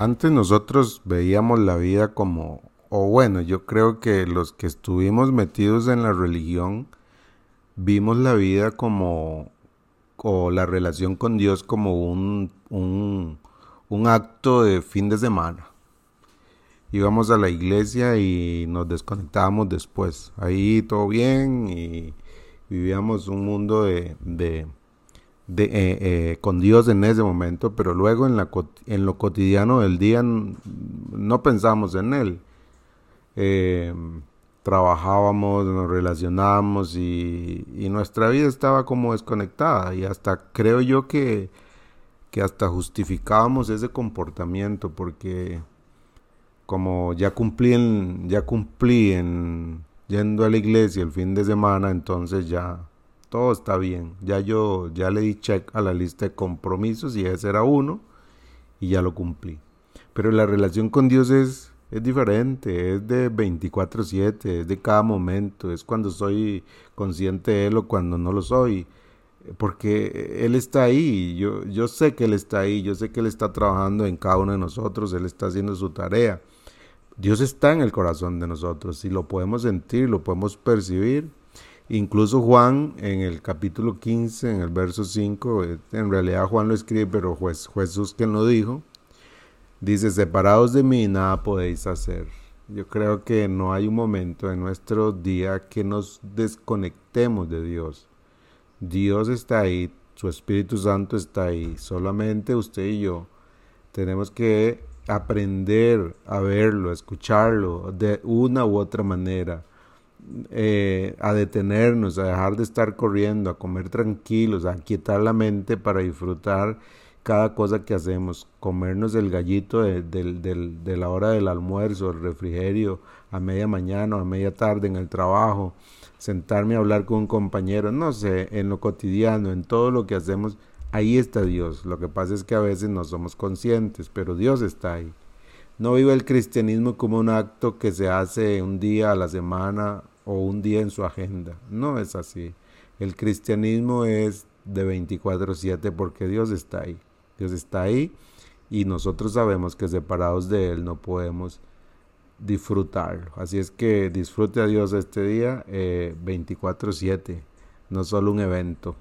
Antes nosotros veíamos la vida como, o bueno, yo creo que los que estuvimos metidos en la religión, vimos la vida como, o la relación con Dios como un, un, un acto de fin de semana. Íbamos a la iglesia y nos desconectábamos después. Ahí todo bien y vivíamos un mundo de, de eh, eh, con Dios en ese momento, pero luego en lo cotidiano del día no pensamos en Él. Eh, trabajábamos, nos relacionábamos y, y, nuestra vida estaba como desconectada y hasta creo yo que, que hasta justificábamos ese comportamiento porque como ya cumplí en, ya cumplí en yendo a la iglesia el fin de semana, entonces ya todo está bien. Ya yo ya le di check a la lista de compromisos y ese era uno y ya lo cumplí. Pero la relación con Dios es, es diferente, es de 24/7, es de cada momento, es cuando soy consciente de Él o cuando no lo soy. Porque Él está ahí, yo, yo sé que Él está ahí, yo sé que Él está trabajando en cada uno de nosotros, Él está haciendo su tarea. Dios está en el corazón de nosotros y lo podemos sentir, lo podemos percibir Incluso Juan en el capítulo 15, en el verso 5, eh, en realidad Juan lo escribe, pero Jesús quien lo dijo, dice, separados de mí nada podéis hacer. Yo creo que no hay un momento en nuestro día que nos desconectemos de Dios. Dios está ahí, su Espíritu Santo está ahí, solamente usted y yo tenemos que aprender a verlo, a escucharlo de una u otra manera eh, a detenernos, a dejar de estar corriendo, a comer tranquilos, a quietar la mente para disfrutar cada cosa que hacemos, comernos el gallito de, la hora del almuerzo, el refrigerio, a media mañana o a media tarde en el trabajo, sentarme a hablar con un compañero, no sé, en lo cotidiano, en todo lo que hacemos, ahí está Dios. Lo que pasa es que a veces no somos conscientes, pero Dios está ahí. No vive el cristianismo como un acto que se hace un día a la semana o un día en su agenda. No es así. El cristianismo es de 24/7 porque Dios está ahí. Dios está ahí y nosotros sabemos que separados de Él no podemos disfrutarlo. Así es que disfrute a Dios este día eh, 24/7, no solo un evento.